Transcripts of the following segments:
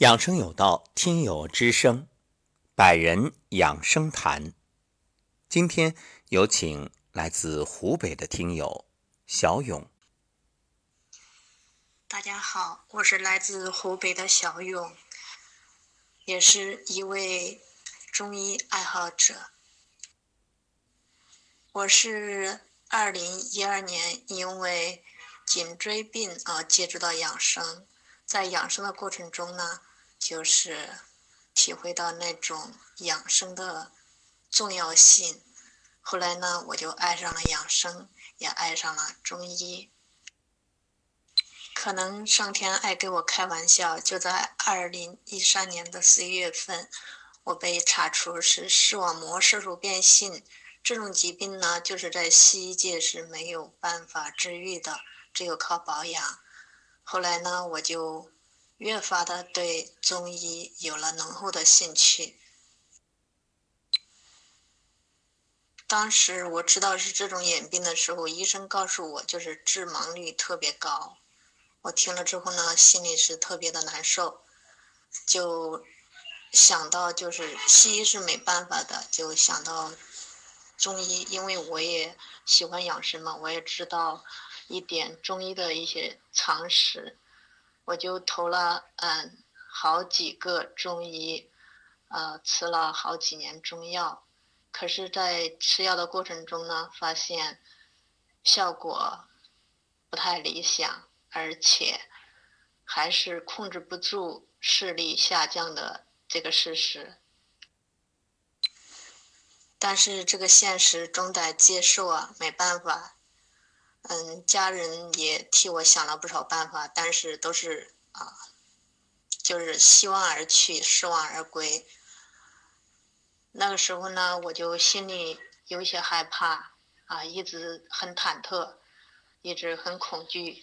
养生有道，听友之声，百人养生谈。今天有请来自湖北的听友小勇。大家好，我是来自湖北的小勇，也是一位中医爱好者。我是二零一二年因为颈椎病而接触到养生，在养生的过程中呢。就是体会到那种养生的重要性，后来呢，我就爱上了养生，也爱上了中医。可能上天爱给我开玩笑，就在二零一三年的十一月份，我被查出是视网膜色素变性，这种疾病呢，就是在西医界是没有办法治愈的，只有靠保养。后来呢，我就。越发的对中医有了浓厚的兴趣。当时我知道是这种眼病的时候，医生告诉我就是致盲率特别高。我听了之后呢，心里是特别的难受，就想到就是西医是没办法的，就想到中医，因为我也喜欢养生嘛，我也知道一点中医的一些常识。我就投了嗯好几个中医，呃吃了好几年中药，可是，在吃药的过程中呢，发现效果不太理想，而且还是控制不住视力下降的这个事实。但是这个现实终得接受啊，没办法。嗯，家人也替我想了不少办法，但是都是啊，就是希望而去，失望而归。那个时候呢，我就心里有些害怕啊，一直很忐忑，一直很恐惧。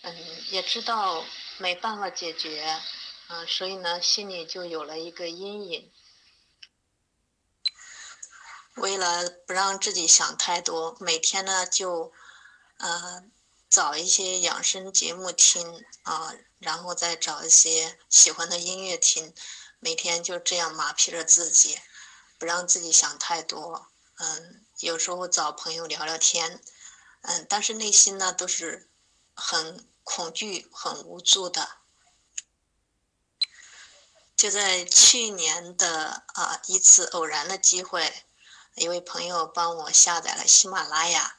嗯，也知道没办法解决，嗯，所以呢，心里就有了一个阴影。为了不让自己想太多，每天呢就。呃，找一些养生节目听啊，然后再找一些喜欢的音乐听，每天就这样麻痹着自己，不让自己想太多。嗯，有时候找朋友聊聊天，嗯，但是内心呢都是很恐惧、很无助的。就在去年的啊一次偶然的机会，一位朋友帮我下载了喜马拉雅。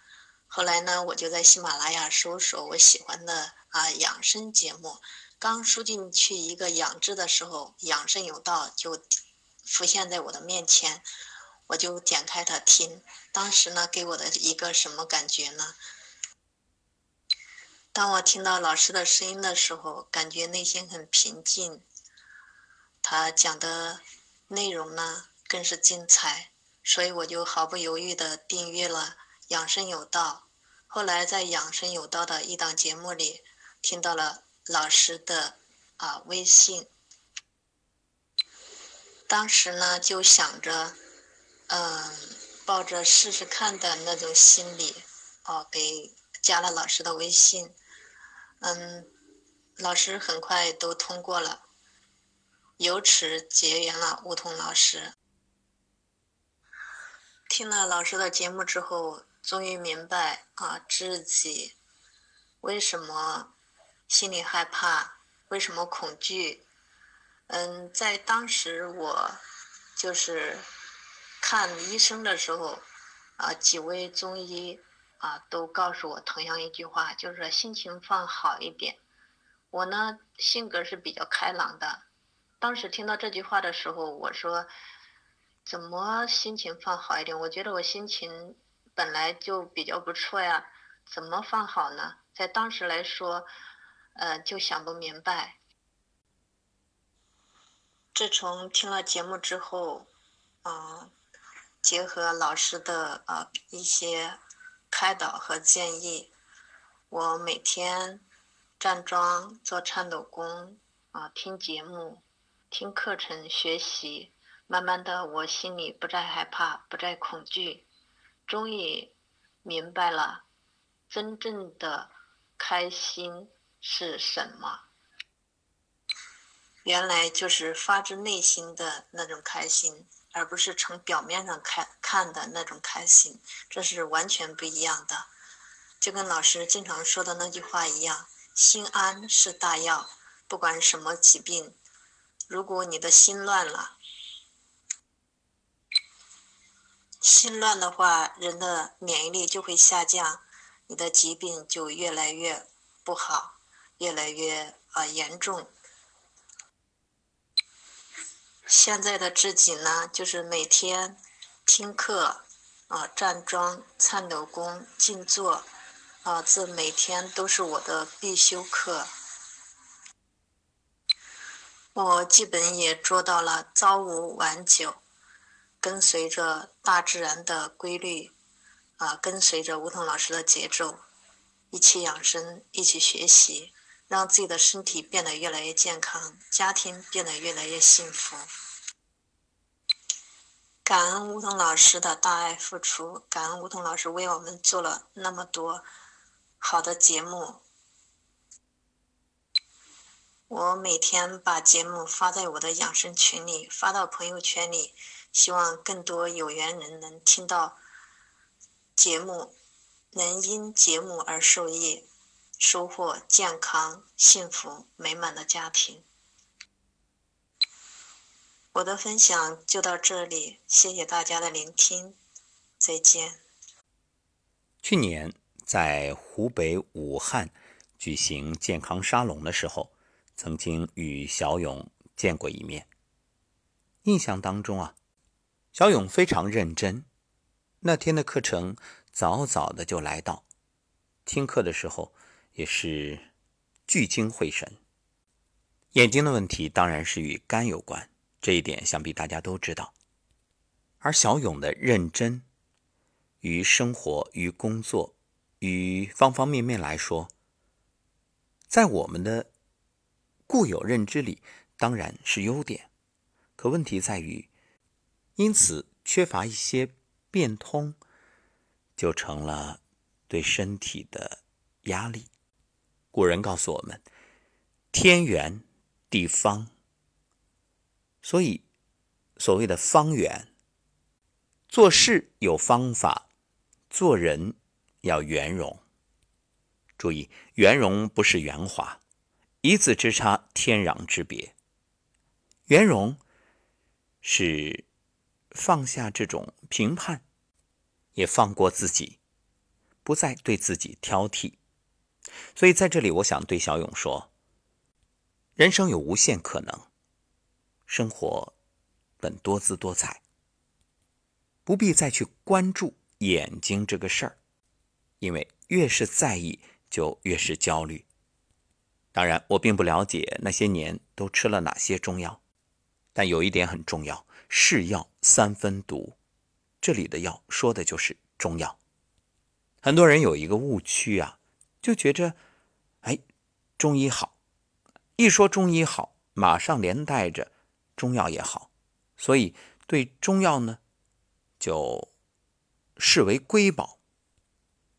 后来呢，我就在喜马拉雅搜索我喜欢的啊养生节目，刚输进去一个“养”字的时候，“养生有道”就浮现在我的面前，我就点开它听。当时呢，给我的一个什么感觉呢？当我听到老师的声音的时候，感觉内心很平静。他讲的内容呢，更是精彩，所以我就毫不犹豫地订阅了《养生有道》。后来在《养生有道》的一档节目里，听到了老师的啊微信。当时呢就想着，嗯，抱着试试看的那种心理，哦，给加了老师的微信。嗯，老师很快都通过了，由此结缘了梧桐老师。听了老师的节目之后。终于明白啊，自己为什么心里害怕，为什么恐惧？嗯，在当时我就是看医生的时候，啊，几位中医啊都告诉我同样一句话，就是说心情放好一点。我呢性格是比较开朗的，当时听到这句话的时候，我说怎么心情放好一点？我觉得我心情。本来就比较不错呀，怎么放好呢？在当时来说，呃，就想不明白。自从听了节目之后，嗯，结合老师的呃一些开导和建议，我每天站桩、做颤抖功啊，听节目、听课程、学习，慢慢的，我心里不再害怕，不再恐惧。终于明白了，真正的开心是什么。原来就是发自内心的那种开心，而不是从表面上看看的那种开心，这是完全不一样的。就跟老师经常说的那句话一样，心安是大药。不管什么疾病，如果你的心乱了，心乱的话，人的免疫力就会下降，你的疾病就越来越不好，越来越啊严重。现在的自己呢，就是每天听课啊，站桩、颤抖功、静坐啊，这每天都是我的必修课。我基本也做到了朝五晚九，跟随着大自然的规律啊，跟随着梧桐老师的节奏，一起养生，一起学习。让自己的身体变得越来越健康，家庭变得越来越幸福。感恩梧桐老师的大爱付出，感恩梧桐老师为我们做了那么多好的节目。我每天把节目发在我的养生群里，发到朋友圈里，希望更多有缘人能听到节目，能因节目而受益。收获健康、幸福、美满的家庭。我的分享就到这里，谢谢大家的聆听，再见。去年在湖北武汉举行健康沙龙的时候，曾经与小勇见过一面。印象当中啊，小勇非常认真，那天的课程早早的就来到，听课的时候。也是聚精会神。眼睛的问题当然是与肝有关，这一点想必大家都知道。而小勇的认真，于生活、于工作、与方方面面来说，在我们的固有认知里当然是优点，可问题在于，因此缺乏一些变通，就成了对身体的压力。古人告诉我们：“天圆地方。”所以，所谓的方圆，做事有方法，做人要圆融。注意，圆融不是圆滑，一字之差，天壤之别。圆融是放下这种评判，也放过自己，不再对自己挑剔。所以在这里，我想对小勇说：人生有无限可能，生活本多姿多彩，不必再去关注眼睛这个事儿，因为越是在意，就越是焦虑。当然，我并不了解那些年都吃了哪些中药，但有一点很重要：是药三分毒。这里的药说的就是中药。很多人有一个误区啊。就觉着，哎，中医好，一说中医好，马上连带着中药也好，所以对中药呢，就视为瑰宝。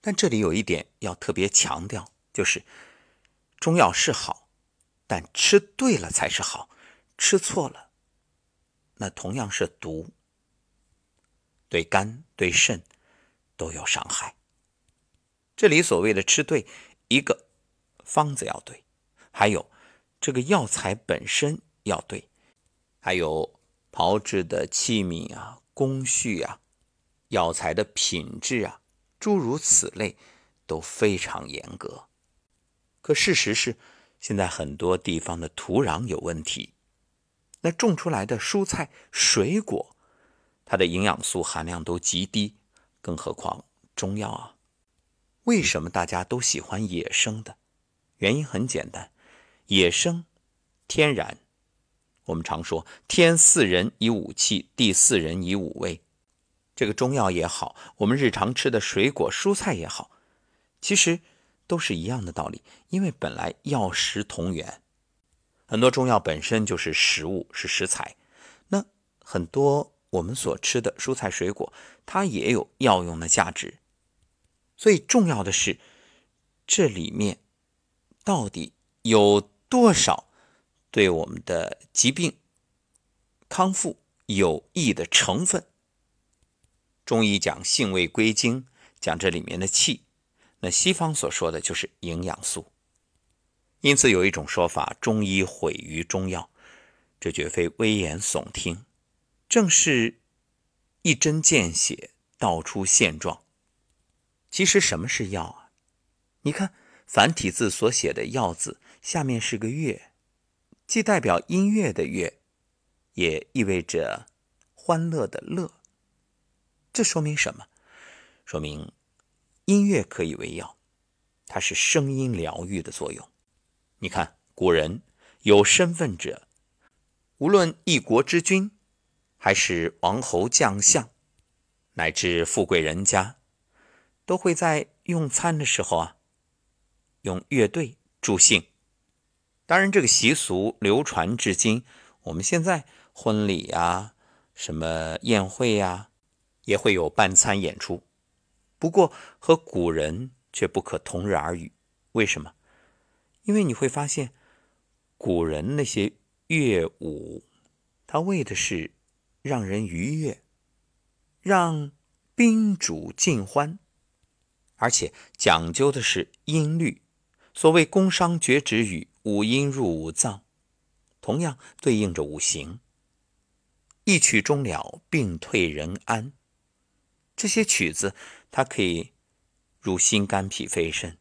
但这里有一点要特别强调，就是中药是好，但吃对了才是好，吃错了，那同样是毒，对肝对肾都有伤害。这里所谓的吃对，一个方子要对，还有这个药材本身要对，还有炮制的器皿啊、工序啊、药材的品质啊，诸如此类都非常严格。可事实是，现在很多地方的土壤有问题，那种出来的蔬菜水果，它的营养素含量都极低，更何况中药啊。为什么大家都喜欢野生的？原因很简单，野生、天然。我们常说“天四人以五气，地四人以五味”。这个中药也好，我们日常吃的水果、蔬菜也好，其实都是一样的道理。因为本来药食同源，很多中药本身就是食物，是食材。那很多我们所吃的蔬菜、水果，它也有药用的价值。所以重要的是，这里面到底有多少对我们的疾病康复有益的成分。中医讲性味归经，讲这里面的气，那西方所说的就是营养素。因此有一种说法，中医毁于中药，这绝非危言耸听，正是一针见血，道出现状。其实什么是药啊？你看繁体字所写的“药”字，下面是个“乐”，既代表音乐的“乐”，也意味着欢乐的“乐”。这说明什么？说明音乐可以为药，它是声音疗愈的作用。你看，古人有身份者，无论一国之君，还是王侯将相，乃至富贵人家，都会在用餐的时候啊，用乐队助兴。当然，这个习俗流传至今，我们现在婚礼呀、什么宴会呀。也会有伴餐演出，不过和古人却不可同日而语。为什么？因为你会发现，古人那些乐舞，他为的是让人愉悦，让宾主尽欢，而且讲究的是音律。所谓“宫商角徵羽，五音入五脏”，同样对应着五行。一曲终了，病退人安。这些曲子，它可以入心肝脾肺肾，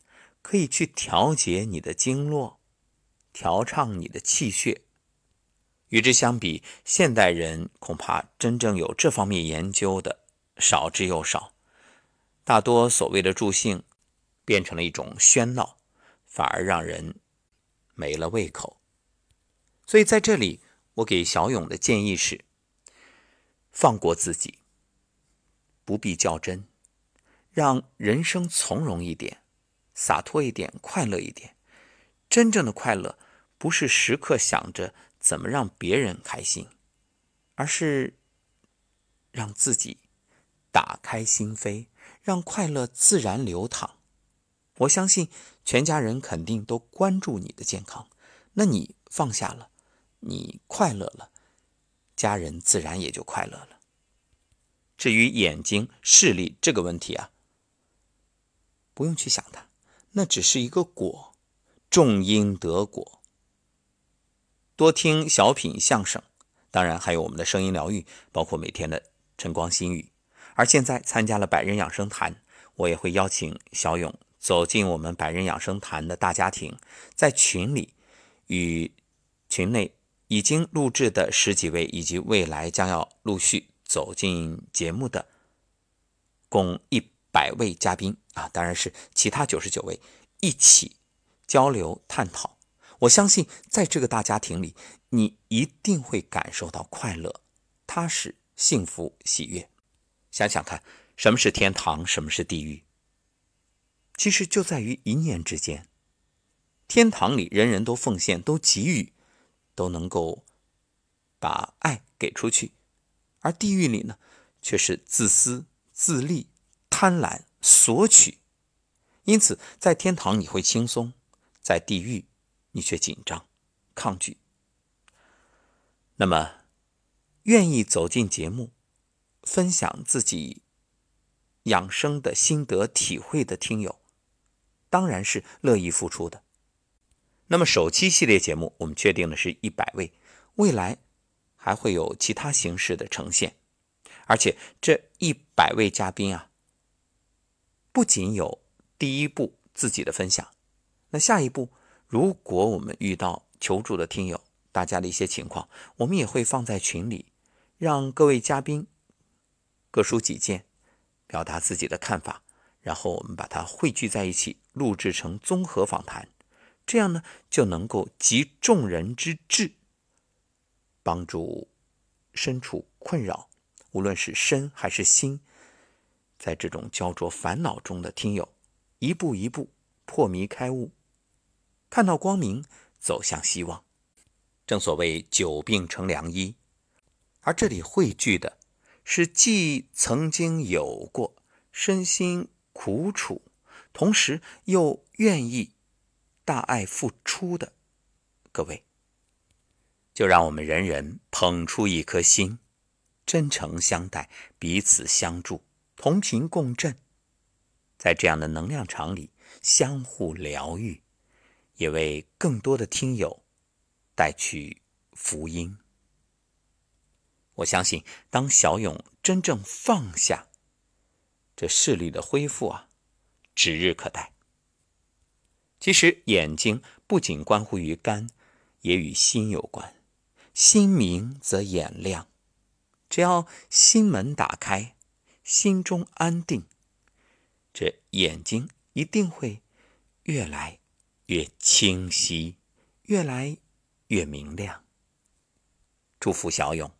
可以去调节你的经络，调畅你的气血。与之相比，现代人恐怕真正有这方面研究的少之又少，大多所谓的助兴，变成了一种喧闹，反而让人没了胃口。所以在这里，我给小勇的建议是：放过自己。不必较真，让人生从容一点，洒脱一点，快乐一点。真正的快乐，不是时刻想着怎么让别人开心，而是让自己打开心扉，让快乐自然流淌。我相信全家人肯定都关注你的健康，那你放下了，你快乐了，家人自然也就快乐了。至于眼睛视力这个问题啊，不用去想它，那只是一个果，种因得果。多听小品相声，当然还有我们的声音疗愈，包括每天的晨光心语。而现在参加了百人养生坛，我也会邀请小勇走进我们百人养生坛的大家庭，在群里与群内已经录制的十几位，以及未来将要陆续。走进节目的共一百位嘉宾啊，当然是其他九十九位一起交流探讨。我相信，在这个大家庭里，你一定会感受到快乐、踏实、幸福、喜悦。想想看，什么是天堂，什么是地狱？其实就在于一念之间。天堂里，人人都奉献，都给予，都能够把爱给出去。而地狱里呢，却是自私自利、贪婪索取。因此，在天堂你会轻松，在地狱你却紧张抗拒。那么，愿意走进节目，分享自己养生的心得体会的听友，当然是乐意付出的。那么，首期系列节目我们确定的是一百位，未来。还会有其他形式的呈现，而且这一百位嘉宾啊，不仅有第一步自己的分享，那下一步，如果我们遇到求助的听友，大家的一些情况，我们也会放在群里，让各位嘉宾各抒己见，表达自己的看法，然后我们把它汇聚在一起，录制成综合访谈，这样呢，就能够集众人之智。帮助身处困扰，无论是身还是心，在这种焦灼烦恼中的听友，一步一步破迷开悟，看到光明，走向希望。正所谓久病成良医，而这里汇聚的是既曾经有过身心苦楚，同时又愿意大爱付出的各位。就让我们人人捧出一颗心，真诚相待，彼此相助，同频共振，在这样的能量场里相互疗愈，也为更多的听友带去福音。我相信，当小勇真正放下，这视力的恢复啊，指日可待。其实，眼睛不仅关乎于肝，也与心有关。心明则眼亮，只要心门打开，心中安定，这眼睛一定会越来越清晰，越来越明亮。祝福小勇。